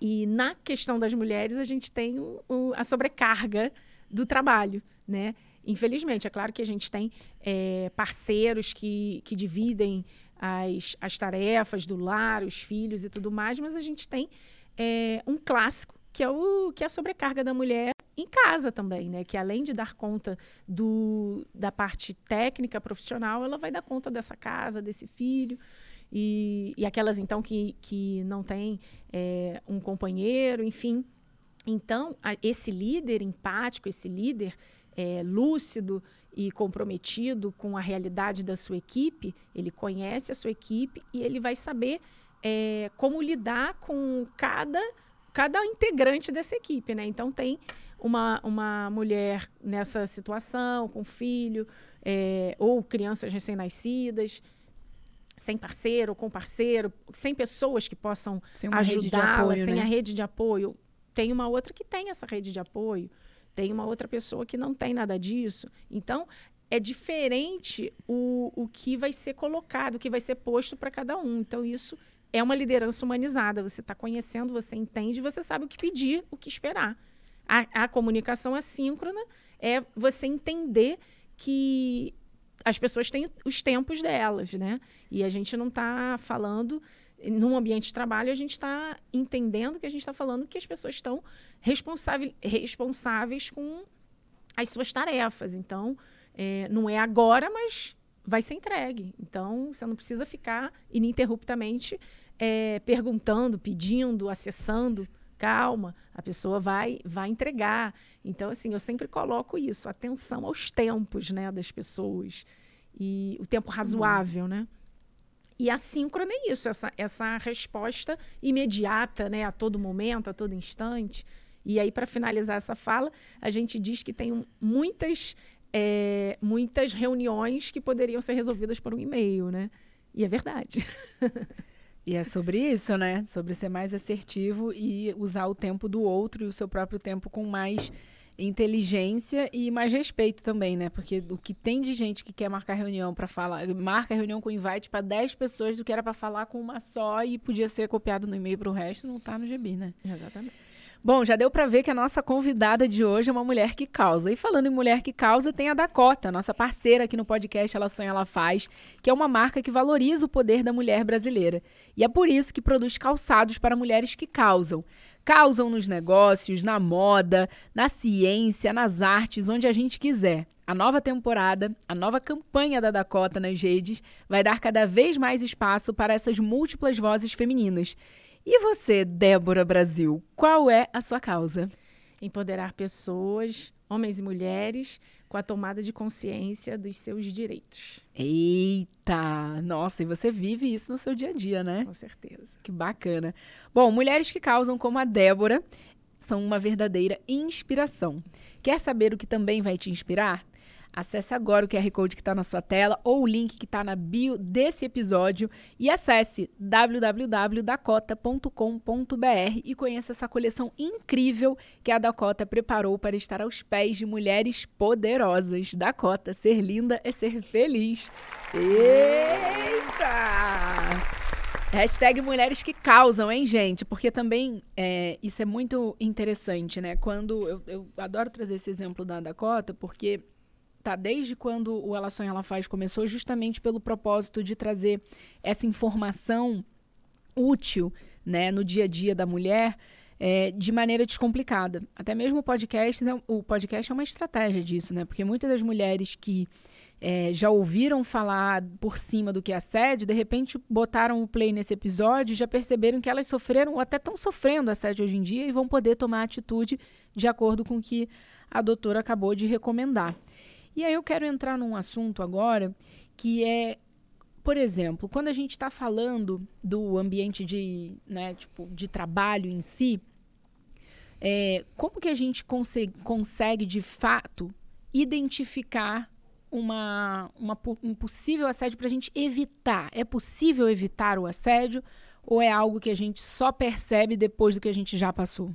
e na questão das mulheres, a gente tem o, o, a sobrecarga do trabalho, né? Infelizmente, é claro que a gente tem é, parceiros que, que dividem as, as tarefas do lar, os filhos e tudo mais, mas a gente tem é, um clássico que é, o, que é a sobrecarga da mulher em casa também, né? Que além de dar conta do, da parte técnica profissional, ela vai dar conta dessa casa, desse filho. E, e aquelas, então, que, que não têm é, um companheiro, enfim, então, a, esse líder empático, esse líder é, lúcido e comprometido com a realidade da sua equipe, ele conhece a sua equipe e ele vai saber é, como lidar com cada, cada integrante dessa equipe. Né? Então, tem uma, uma mulher nessa situação, com filho, é, ou crianças recém-nascidas sem parceiro, com parceiro, sem pessoas que possam ajudá-la, sem né? a rede de apoio tem uma outra que tem essa rede de apoio, tem uma outra pessoa que não tem nada disso. Então, é diferente o, o que vai ser colocado, o que vai ser posto para cada um. Então, isso é uma liderança humanizada. Você está conhecendo, você entende, você sabe o que pedir, o que esperar. A, a comunicação assíncrona é você entender que as pessoas têm os tempos delas, né? E a gente não está falando num ambiente de trabalho, a gente está entendendo que a gente está falando que as pessoas estão responsáveis, responsáveis com as suas tarefas. Então, é, não é agora, mas vai ser entregue. Então, você não precisa ficar ininterruptamente é, perguntando, pedindo, acessando. Calma, a pessoa vai, vai entregar. Então, assim, eu sempre coloco isso, atenção aos tempos né, das pessoas. E o tempo razoável, né? E a síncrona é isso, essa, essa resposta imediata, né, a todo momento, a todo instante. E aí, para finalizar essa fala, a gente diz que tem muitas, é, muitas reuniões que poderiam ser resolvidas por um e-mail, né? E é verdade. E é sobre isso, né? Sobre ser mais assertivo e usar o tempo do outro e o seu próprio tempo com mais inteligência e mais respeito também, né? Porque o que tem de gente que quer marcar reunião para falar, marca reunião com invite para 10 pessoas do que era para falar com uma só e podia ser copiado no e-mail para o resto, não tá no GB, né? Exatamente. Bom, já deu para ver que a nossa convidada de hoje é uma mulher que causa. E falando em mulher que causa, tem a Dakota, nossa parceira aqui no podcast Ela Sonha, Ela Faz, que é uma marca que valoriza o poder da mulher brasileira. E é por isso que produz calçados para mulheres que causam causam nos negócios, na moda, na ciência, nas artes, onde a gente quiser. A nova temporada, a nova campanha da Dakota nas redes vai dar cada vez mais espaço para essas múltiplas vozes femininas. E você, Débora Brasil, qual é a sua causa? Empoderar pessoas, homens e mulheres, com a tomada de consciência dos seus direitos. Eita! Nossa, e você vive isso no seu dia a dia, né? Com certeza. Que bacana. Bom, mulheres que causam como a Débora são uma verdadeira inspiração. Quer saber o que também vai te inspirar? Acesse agora o QR Code que está na sua tela ou o link que está na bio desse episódio e acesse www.dakota.com.br e conheça essa coleção incrível que a Dakota preparou para estar aos pés de mulheres poderosas. Dakota, ser linda é ser feliz. Eita! Hashtag mulheres que causam, hein, gente? Porque também é, isso é muito interessante, né? Quando eu, eu adoro trazer esse exemplo da Dakota, porque tá desde quando o Ela Sonha Ela Faz começou, justamente pelo propósito de trazer essa informação útil né, no dia a dia da mulher é, de maneira descomplicada. Até mesmo o podcast, né, o podcast é uma estratégia disso, né? Porque muitas das mulheres que é, já ouviram falar por cima do que é assédio, de repente botaram o play nesse episódio e já perceberam que elas sofreram ou até estão sofrendo assédio hoje em dia e vão poder tomar atitude de acordo com o que a doutora acabou de recomendar. E aí eu quero entrar num assunto agora que é, por exemplo, quando a gente está falando do ambiente de, né, tipo, de trabalho em si, é, como que a gente consegue, consegue de fato identificar uma, uma, um possível assédio para a gente evitar? É possível evitar o assédio ou é algo que a gente só percebe depois do que a gente já passou?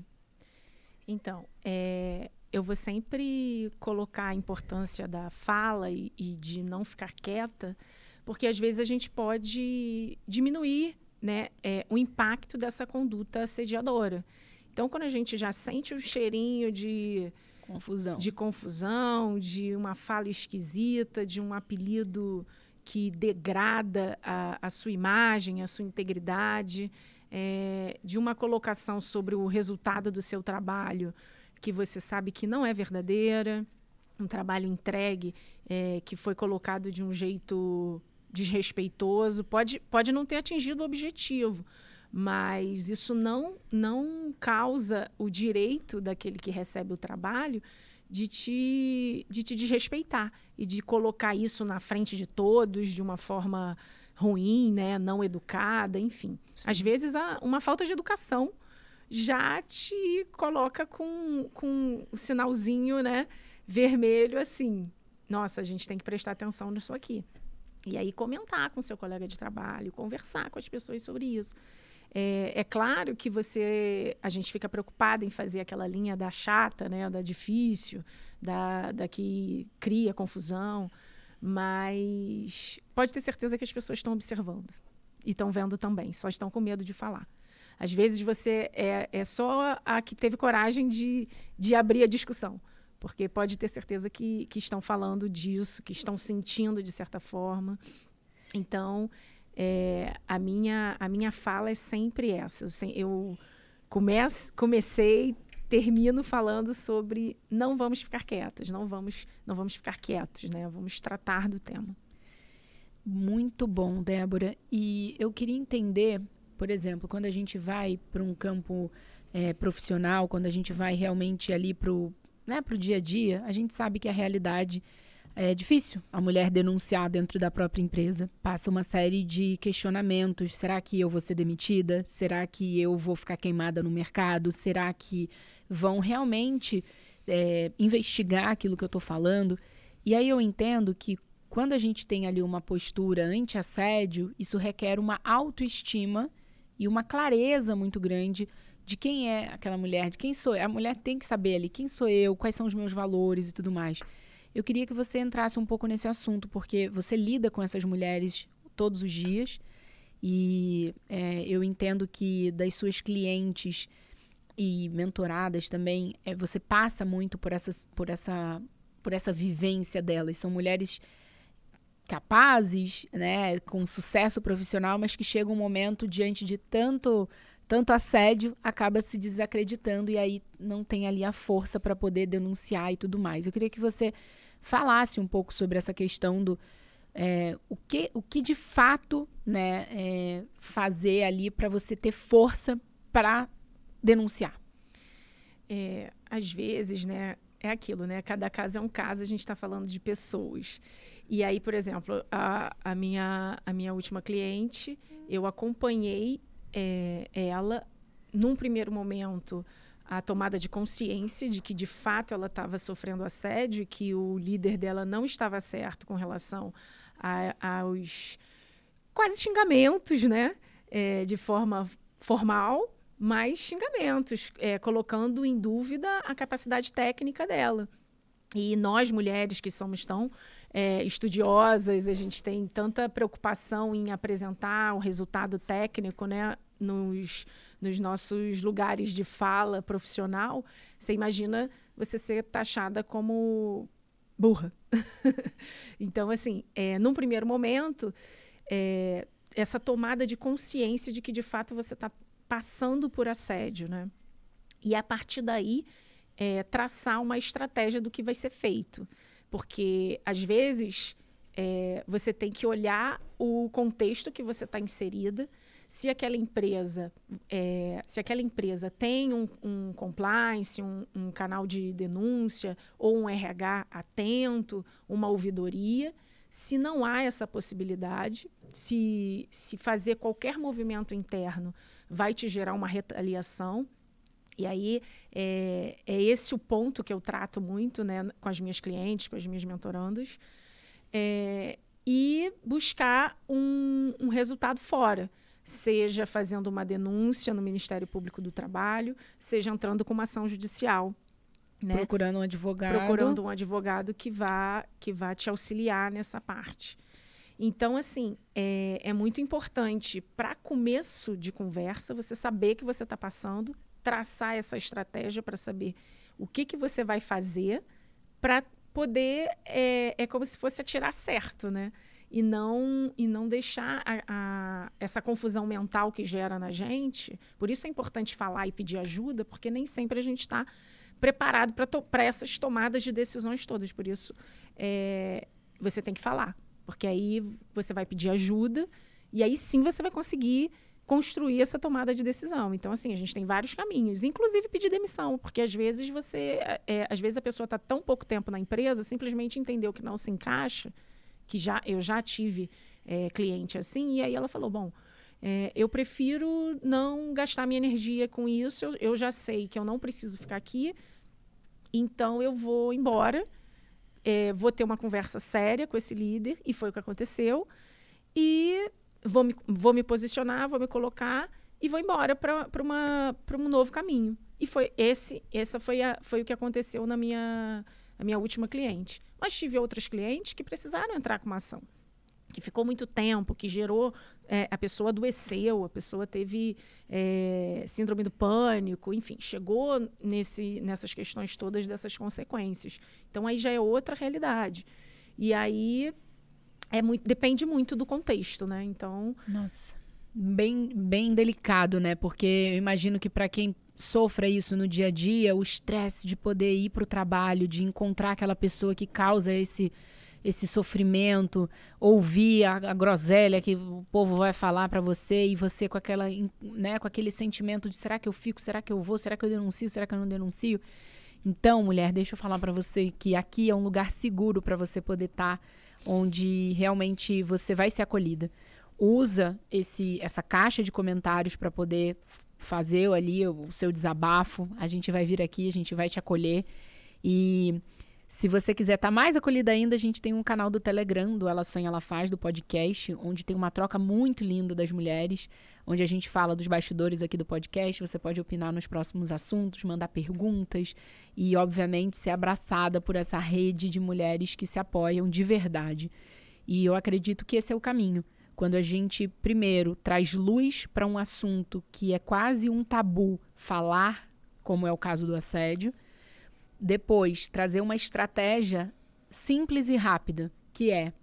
Então, é, eu vou sempre colocar a importância da fala e, e, de não ficar quieta, porque às vezes a gente pode diminuir né, é, o impacto dessa conduta assediadora. Então, quando a gente já sente o cheirinho de confusão, de confusão, de uma fala esquisita, de um apelido que degrada a, a sua imagem, a sua integridade, é, de uma colocação sobre o resultado do seu trabalho que você sabe que não é verdadeira, um trabalho entregue é, que foi colocado de um jeito desrespeitoso, pode, pode não ter atingido o objetivo, mas isso não, não causa o direito daquele que recebe o trabalho de te, de te desrespeitar e de colocar isso na frente de todos de uma forma ruim, né, não educada, enfim. Sim. Às vezes, há uma falta de educação já te coloca com, com um sinalzinho né, vermelho assim. Nossa, a gente tem que prestar atenção nisso aqui. E aí comentar com seu colega de trabalho, conversar com as pessoas sobre isso. É, é, claro que você, a gente fica preocupada em fazer aquela linha da chata, né, da difícil, da, da que cria confusão, mas pode ter certeza que as pessoas estão observando e estão vendo também, só estão com medo de falar. Às vezes você é, é só a que teve coragem de, de abrir a discussão. Porque pode ter certeza que, que estão falando disso, que estão sentindo de certa forma. Então, é, a, minha, a minha fala é sempre essa. Eu, comece, comecei, termino falando sobre não vamos ficar quietas, não vamos, não vamos ficar quietos, né? Vamos tratar do tema. Muito bom, Débora. E eu queria entender por exemplo, quando a gente vai para um campo é, profissional, quando a gente vai realmente ali para o né, dia a dia, a gente sabe que a realidade é difícil a mulher denunciar dentro da própria empresa. Passa uma série de questionamentos. Será que eu vou ser demitida? Será que eu vou ficar queimada no mercado? Será que vão realmente é, investigar aquilo que eu estou falando? E aí eu entendo que quando a gente tem ali uma postura anti-assédio, isso requer uma autoestima e uma clareza muito grande de quem é aquela mulher, de quem sou. A mulher tem que saber ali quem sou eu, quais são os meus valores e tudo mais. Eu queria que você entrasse um pouco nesse assunto, porque você lida com essas mulheres todos os dias e é, eu entendo que das suas clientes e mentoradas também, é, você passa muito por, essas, por, essa, por essa vivência delas. São mulheres capazes, né, com sucesso profissional, mas que chega um momento diante de tanto tanto assédio, acaba se desacreditando e aí não tem ali a força para poder denunciar e tudo mais. Eu queria que você falasse um pouco sobre essa questão do é, o, que, o que de fato né, é, fazer ali para você ter força para denunciar. É, às vezes, né, é aquilo, né? Cada caso é um caso, a gente está falando de pessoas. E aí, por exemplo, a, a, minha, a minha última cliente, eu acompanhei é, ela, num primeiro momento, a tomada de consciência de que de fato ela estava sofrendo assédio e que o líder dela não estava certo com relação a, aos quase xingamentos, né? É, de forma formal, mas xingamentos, é, colocando em dúvida a capacidade técnica dela. E nós, mulheres que somos tão é, estudiosas, a gente tem tanta preocupação em apresentar o resultado técnico, né? Nos, nos nossos lugares de fala profissional, você imagina você ser taxada como burra. então, assim, é, num primeiro momento, é, essa tomada de consciência de que de fato você está passando por assédio, né? E a partir daí, é, traçar uma estratégia do que vai ser feito. Porque, às vezes, é, você tem que olhar o contexto que você está inserida, se aquela empresa, é, se aquela empresa tem um, um compliance, um, um, canal de denúncia ou um RH atento, uma ouvidoria. Se não há essa possibilidade, se, se fazer qualquer movimento interno vai te gerar uma retaliação. E aí é, é esse o ponto que eu trato muito né, com as minhas clientes, com as minhas mentorandas. É, e buscar um, um resultado fora seja fazendo uma denúncia no Ministério Público do Trabalho, seja entrando com uma ação judicial. Né? Procurando um advogado. Procurando um advogado que vá, que vá te auxiliar nessa parte. Então, assim, é, é muito importante, para começo de conversa, você saber que você está passando, traçar essa estratégia para saber o que, que você vai fazer para poder. É, é como se fosse atirar certo, né? e não e não deixar a, a, essa confusão mental que gera na gente. Por isso é importante falar e pedir ajuda, porque nem sempre a gente está preparado para to essas tomadas de decisões todas. Por isso é, você tem que falar, porque aí você vai pedir ajuda e aí sim você vai conseguir construir essa tomada de decisão. Então, assim, a gente tem vários caminhos, inclusive pedir demissão, porque às vezes você, é, às vezes a pessoa está tão pouco tempo na empresa, simplesmente entendeu que não se encaixa que já eu já tive é, cliente assim, e aí ela falou: bom, é, eu prefiro não gastar minha energia com isso, eu, eu, já sei que eu não preciso ficar aqui, então eu vou embora, é, vou ter uma conversa séria com esse líder, e foi o que aconteceu, e vou me, vou me posicionar, vou me colocar e vou embora para um novo caminho. E foi esse, essa foi, a, foi o que aconteceu na minha a minha última cliente. Mas tive outros clientes que precisaram entrar com uma ação, que ficou muito tempo, que gerou. É, a pessoa adoeceu, a pessoa teve é, síndrome do pânico, enfim, chegou nesse, nessas questões todas dessas consequências. Então aí já é outra realidade. E aí é muito, depende muito do contexto, né? Então. Nossa. Bem, bem delicado, né? Porque eu imagino que para quem sofra isso no dia a dia, o estresse de poder ir para o trabalho, de encontrar aquela pessoa que causa esse esse sofrimento, ouvir a, a groselha que o povo vai falar para você e você com aquela, né, com aquele sentimento de será que eu fico, será que eu vou, será que eu denuncio, será que eu não denuncio? Então, mulher, deixa eu falar para você que aqui é um lugar seguro para você poder estar, tá, onde realmente você vai ser acolhida. Usa esse essa caixa de comentários para poder fazer ali o seu desabafo. A gente vai vir aqui, a gente vai te acolher. E se você quiser estar tá mais acolhida ainda, a gente tem um canal do Telegram, do Ela Sonha, Ela Faz, do podcast, onde tem uma troca muito linda das mulheres, onde a gente fala dos bastidores aqui do podcast. Você pode opinar nos próximos assuntos, mandar perguntas e, obviamente, ser abraçada por essa rede de mulheres que se apoiam de verdade. E eu acredito que esse é o caminho. Quando a gente, primeiro, traz luz para um assunto que é quase um tabu falar, como é o caso do assédio. Depois, trazer uma estratégia simples e rápida, que é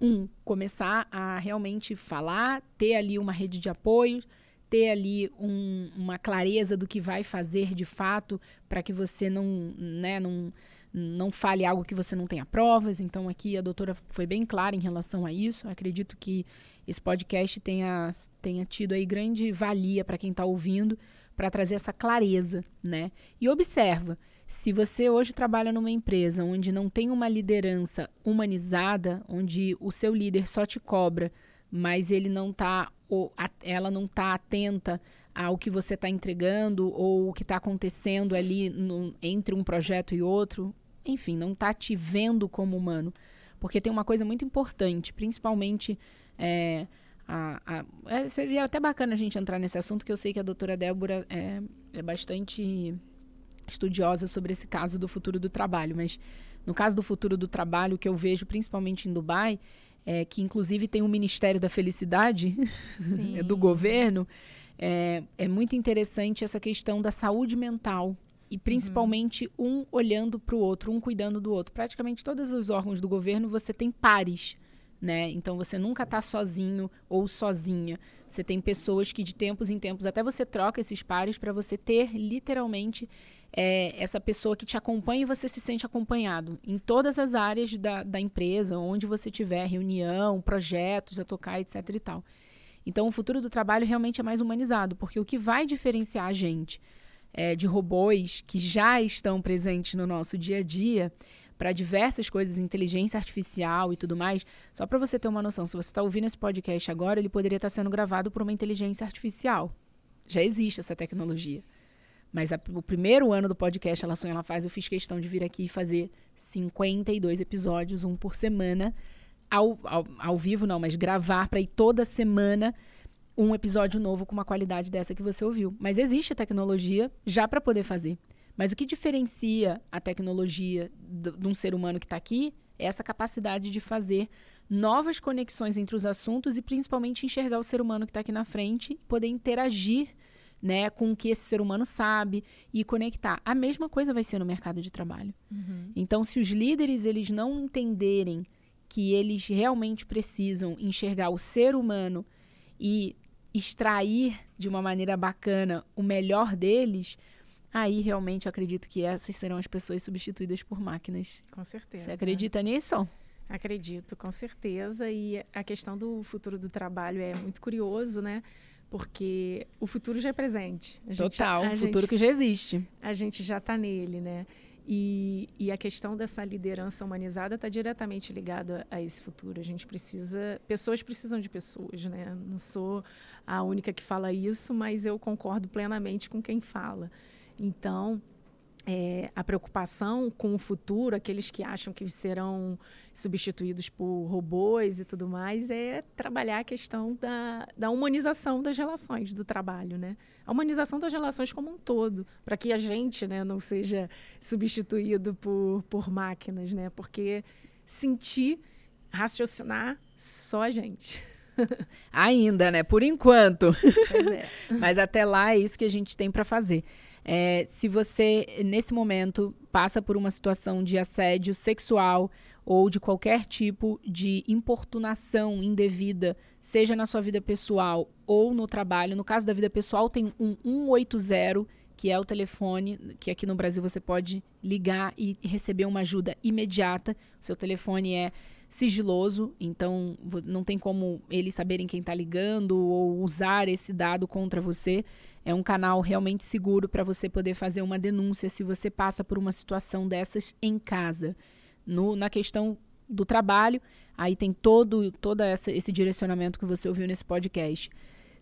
um, começar a realmente falar, ter ali uma rede de apoio, ter ali um, uma clareza do que vai fazer de fato, para que você não, né, não, não fale algo que você não tenha provas. Então, aqui a doutora foi bem clara em relação a isso. acredito que esse podcast tenha, tenha tido aí grande valia para quem está ouvindo, para trazer essa clareza, né? E observa, se você hoje trabalha numa empresa onde não tem uma liderança humanizada, onde o seu líder só te cobra, mas ele não tá, ou ela não está atenta ao que você está entregando ou o que está acontecendo ali no, entre um projeto e outro. Enfim, não está te vendo como humano. Porque tem uma coisa muito importante, principalmente. É, a, a, é, seria até bacana a gente entrar nesse assunto, que eu sei que a doutora Débora é, é bastante estudiosa sobre esse caso do futuro do trabalho, mas no caso do futuro do trabalho, que eu vejo principalmente em Dubai, é, que inclusive tem o Ministério da Felicidade do governo, é, é muito interessante essa questão da saúde mental e principalmente uhum. um olhando para o outro, um cuidando do outro. Praticamente todos os órgãos do governo você tem pares, né? Então você nunca está sozinho ou sozinha. Você tem pessoas que de tempos em tempos até você troca esses pares para você ter literalmente é, essa pessoa que te acompanha e você se sente acompanhado em todas as áreas da, da empresa, onde você tiver reunião, projetos a tocar, etc. e tal. Então o futuro do trabalho realmente é mais humanizado, porque o que vai diferenciar a gente é, de robôs que já estão presentes no nosso dia a dia para diversas coisas, inteligência artificial e tudo mais. Só para você ter uma noção, se você está ouvindo esse podcast agora, ele poderia estar tá sendo gravado por uma inteligência artificial. Já existe essa tecnologia. Mas a, o primeiro ano do podcast Ela Sonha, Ela Faz, eu fiz questão de vir aqui e fazer 52 episódios, um por semana, ao, ao, ao vivo não, mas gravar para ir toda semana um episódio novo com uma qualidade dessa que você ouviu. Mas existe a tecnologia já para poder fazer. Mas o que diferencia a tecnologia de um ser humano que está aqui é essa capacidade de fazer novas conexões entre os assuntos e principalmente enxergar o ser humano que está aqui na frente, poder interagir né, com o que esse ser humano sabe e conectar. A mesma coisa vai ser no mercado de trabalho. Uhum. Então, se os líderes eles não entenderem que eles realmente precisam enxergar o ser humano e extrair de uma maneira bacana o melhor deles, aí realmente eu acredito que essas serão as pessoas substituídas por máquinas. Com certeza. Você acredita nisso? Acredito, com certeza. E a questão do futuro do trabalho é muito curioso, né? Porque o futuro já é presente. A Total, o futuro gente, que já existe. A gente já está nele, né? E, e, a questão dessa liderança humanizada está diretamente ligada a esse futuro. A gente precisa, pessoas precisam de pessoas, né? Não sou a única que fala isso, mas eu concordo plenamente com quem fala. Então, é, a preocupação com o futuro, aqueles que acham que serão substituídos por robôs e tudo mais, é trabalhar a questão da, da humanização das relações do trabalho, né? A humanização das relações como um todo, para que a gente né, não seja substituído por, por máquinas, né? Porque sentir, raciocinar, só a gente. Ainda, né? Por enquanto. Pois é. Mas até lá é isso que a gente tem para fazer. É, se você, nesse momento, passa por uma situação de assédio sexual ou de qualquer tipo de importunação indevida, seja na sua vida pessoal ou no trabalho, no caso da vida pessoal, tem um 180 que é o telefone que aqui no Brasil você pode ligar e receber uma ajuda imediata. O seu telefone é sigiloso, então não tem como eles saberem quem está ligando ou usar esse dado contra você. É um canal realmente seguro para você poder fazer uma denúncia se você passa por uma situação dessas em casa. No, na questão do trabalho, aí tem todo, todo essa, esse direcionamento que você ouviu nesse podcast.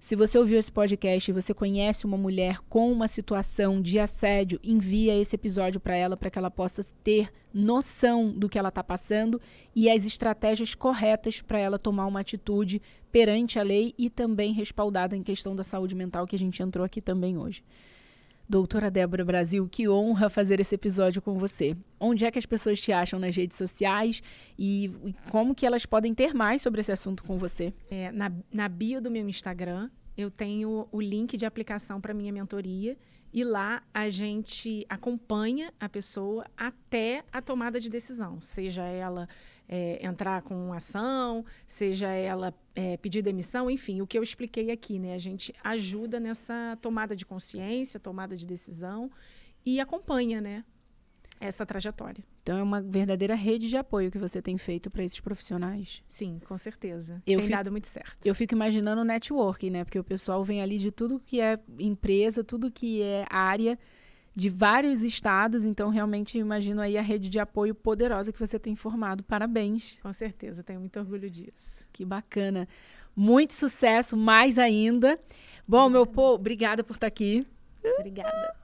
Se você ouviu esse podcast e você conhece uma mulher com uma situação de assédio, envia esse episódio para ela para que ela possa ter noção do que ela está passando e as estratégias corretas para ela tomar uma atitude perante a lei e também respaldada em questão da saúde mental que a gente entrou aqui também hoje. Doutora Débora Brasil, que honra fazer esse episódio com você. Onde é que as pessoas te acham nas redes sociais e, e como que elas podem ter mais sobre esse assunto com você? É, na, na bio do meu Instagram, eu tenho o link de aplicação para minha mentoria e lá a gente acompanha a pessoa até a tomada de decisão, seja ela é, entrar com ação, seja ela é, pedir demissão, enfim, o que eu expliquei aqui, né? A gente ajuda nessa tomada de consciência, tomada de decisão e acompanha, né? Essa trajetória. Então é uma verdadeira rede de apoio que você tem feito para esses profissionais. Sim, com certeza. Eu tem fico, dado muito certo. Eu fico imaginando o networking, né? Porque o pessoal vem ali de tudo que é empresa, tudo que é área de vários estados, então realmente imagino aí a rede de apoio poderosa que você tem formado. Parabéns. Com certeza, tenho muito orgulho disso. Que bacana. Muito sucesso, mais ainda. Bom, meu povo, obrigada por estar aqui. Obrigada.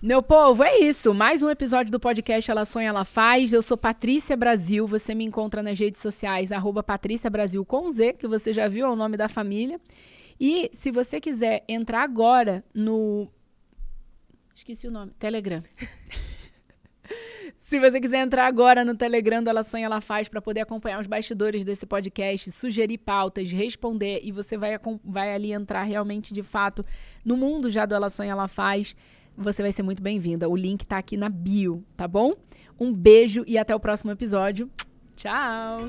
Meu povo, é isso. Mais um episódio do podcast Ela Sonha, Ela Faz. Eu sou Patrícia Brasil. Você me encontra nas redes sociais, arroba Patrícia Brasil com Z, que você já viu, é o nome da família. E se você quiser entrar agora no. Esqueci o nome. Telegram. Se você quiser entrar agora no Telegram do Ela Sonha, Ela Faz para poder acompanhar os bastidores desse podcast, sugerir pautas, responder e você vai, vai ali entrar realmente de fato no mundo já do Ela Sonha, Ela Faz, você vai ser muito bem-vinda. O link está aqui na bio, tá bom? Um beijo e até o próximo episódio. Tchau!